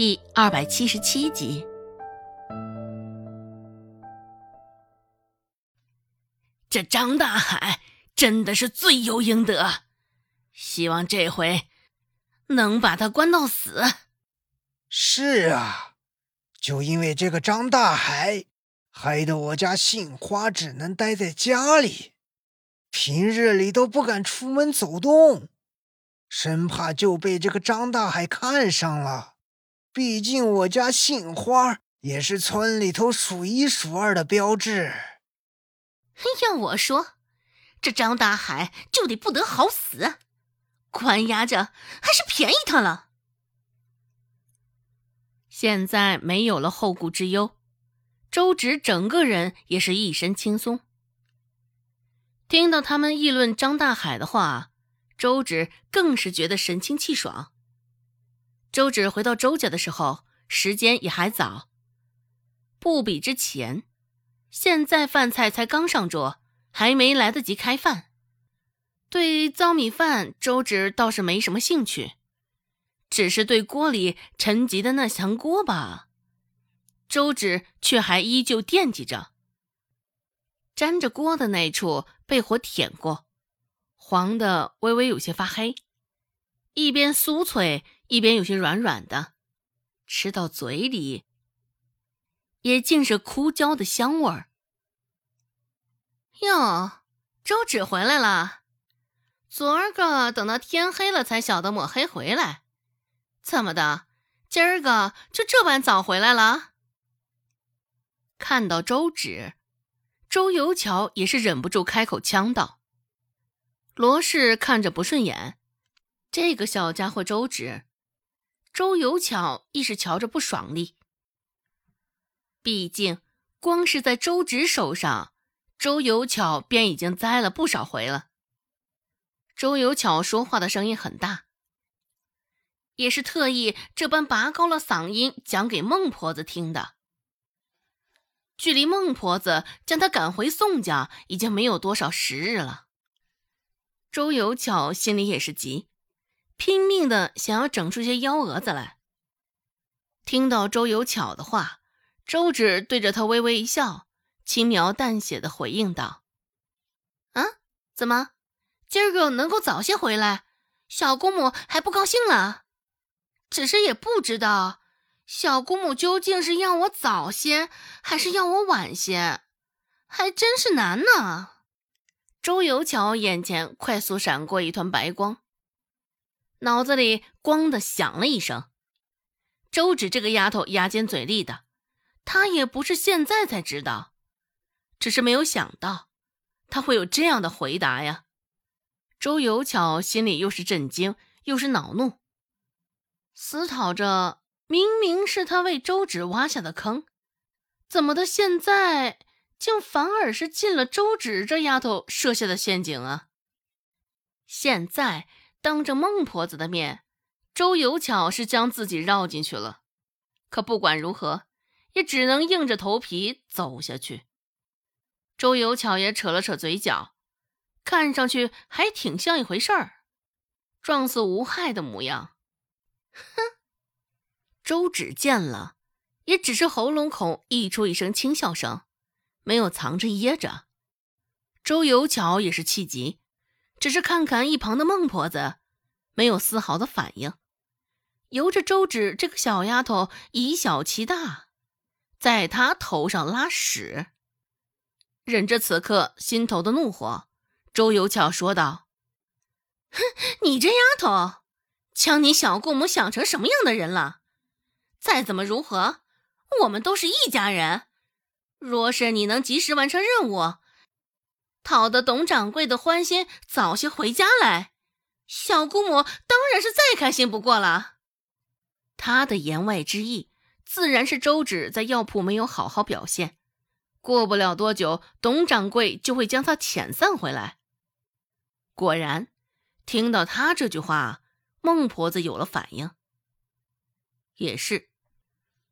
第二百七十七集。这张大海真的是罪有应得，希望这回能把他关到死。是啊，就因为这个张大海，害得我家杏花只能待在家里，平日里都不敢出门走动，生怕就被这个张大海看上了。毕竟我家杏花也是村里头数一数二的标志。要我说，这张大海就得不得好死，关押着还是便宜他了。现在没有了后顾之忧，周芷整个人也是一身轻松。听到他们议论张大海的话，周芷更是觉得神清气爽。周芷回到周家的时候，时间也还早，不比之前。现在饭菜才刚上桌，还没来得及开饭。对糟米饭，周芷倒是没什么兴趣，只是对锅里沉积的那层锅巴，周芷却还依旧惦记着。沾着锅的那处被火舔过，黄的微微有些发黑，一边酥脆，一边有些软软的，吃到嘴里。也尽是枯焦的香味儿。哟，周芷回来了。昨儿个等到天黑了才晓得抹黑回来，怎么的？今儿个就这般早回来了？看到周芷，周游桥也是忍不住开口呛道：“罗氏看着不顺眼，这个小家伙周芷，周有巧亦是瞧着不爽利。”毕竟，光是在周芷手上，周有巧便已经栽了不少回了。周有巧说话的声音很大，也是特意这般拔高了嗓音讲给孟婆子听的。距离孟婆子将他赶回宋家已经没有多少时日了。周有巧心里也是急，拼命的想要整出些幺蛾子来。听到周有巧的话。周芷对着他微微一笑，轻描淡写的回应道：“啊，怎么，今儿个能够早些回来，小姑母还不高兴了？只是也不知道，小姑母究竟是要我早些，还是要我晚些，还真是难呢。”周有巧眼前快速闪过一团白光，脑子里“咣”的响了一声。周芷这个丫头牙尖嘴利的。她也不是现在才知道，只是没有想到她会有这样的回答呀。周有巧心里又是震惊又是恼怒，思考着：明明是他为周芷挖下的坑，怎么的现在竟反而是进了周芷这丫头设下的陷阱啊？现在当着孟婆子的面，周有巧是将自己绕进去了。可不管如何。也只能硬着头皮走下去。周有巧也扯了扯嘴角，看上去还挺像一回事儿，状似无害的模样。哼！周芷见了，也只是喉咙口溢出一声轻笑声，没有藏着掖着。周有巧也是气急，只是看看一旁的孟婆子，没有丝毫的反应，由着周芷这个小丫头以小欺大。在她头上拉屎，忍着此刻心头的怒火，周有巧说道：“哼，你这丫头，将你小姑母想成什么样的人了？再怎么如何，我们都是一家人。若是你能及时完成任务，讨得董掌柜的欢心，早些回家来，小姑母当然是再开心不过了。”他的言外之意。自然是周芷在药铺没有好好表现，过不了多久，董掌柜就会将他遣散回来。果然，听到他这句话，孟婆子有了反应。也是，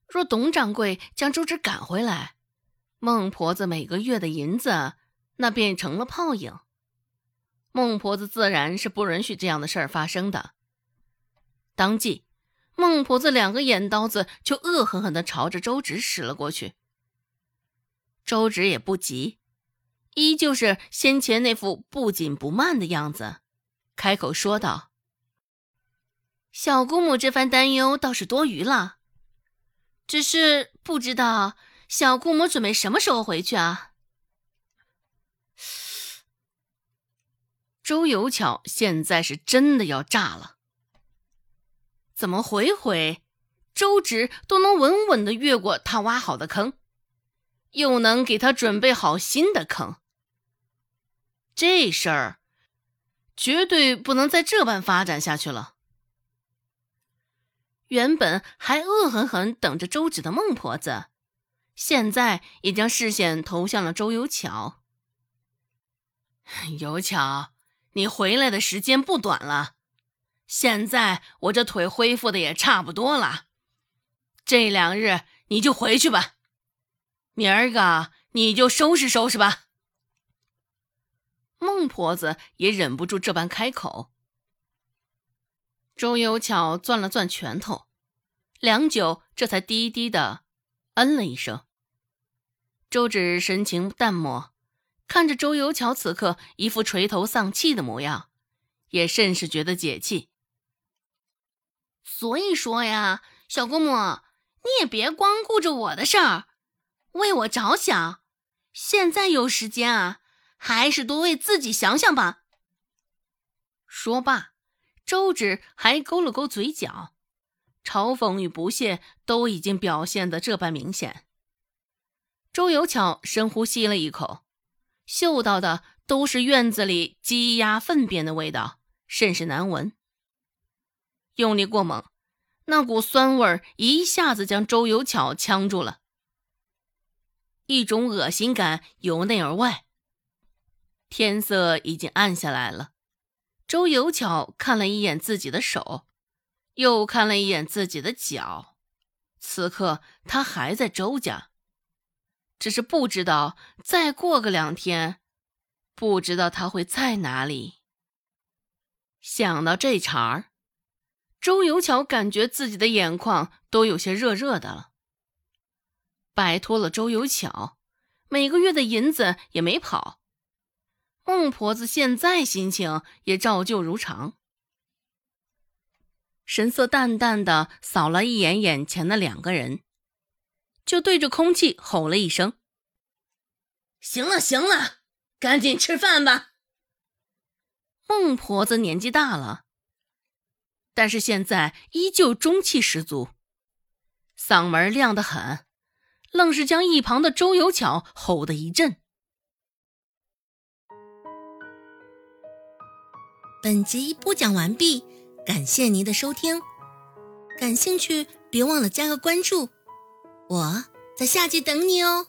若董掌柜将周芷赶回来，孟婆子每个月的银子那便成了泡影。孟婆子自然是不允许这样的事儿发生的。当即。孟婆子两个眼刀子就恶狠狠地朝着周芷使了过去。周芷也不急，依旧是先前那副不紧不慢的样子，开口说道：“小姑母这番担忧倒是多余了，只是不知道小姑母准备什么时候回去啊？”周有巧现在是真的要炸了，怎么回回周芷都能稳稳的越过他挖好的坑，又能给他准备好新的坑？这事儿绝对不能再这般发展下去了。原本还恶狠狠等着周芷的孟婆子，现在也将视线投向了周有巧。有巧。你回来的时间不短了，现在我这腿恢复的也差不多了，这两日你就回去吧，明儿个你就收拾收拾吧。孟婆子也忍不住这般开口。周有巧攥了攥拳头，良久，这才低低的嗯了一声。周芷神情淡漠。看着周游桥此刻一副垂头丧气的模样，也甚是觉得解气。所以说呀，小姑母，你也别光顾着我的事儿，为我着想。现在有时间啊，还是多为自己想想吧。说罢，周芷还勾了勾嘴角，嘲讽与不屑都已经表现的这般明显。周有巧深呼吸了一口。嗅到的都是院子里鸡鸭粪便的味道，甚是难闻。用力过猛，那股酸味儿一下子将周有巧呛住了，一种恶心感由内而外。天色已经暗下来了，周有巧看了一眼自己的手，又看了一眼自己的脚，此刻他还在周家。只是不知道再过个两天，不知道他会在哪里。想到这茬儿，周有巧感觉自己的眼眶都有些热热的了。摆脱了周有巧，每个月的银子也没跑。孟婆子现在心情也照旧如常，神色淡淡的扫了一眼眼前的两个人。就对着空气吼了一声：“行了，行了，赶紧吃饭吧。”孟婆子年纪大了，但是现在依旧中气十足，嗓门亮得很，愣是将一旁的周有巧吼得一震。本集播讲完毕，感谢您的收听，感兴趣别忘了加个关注。我在下集等你哦。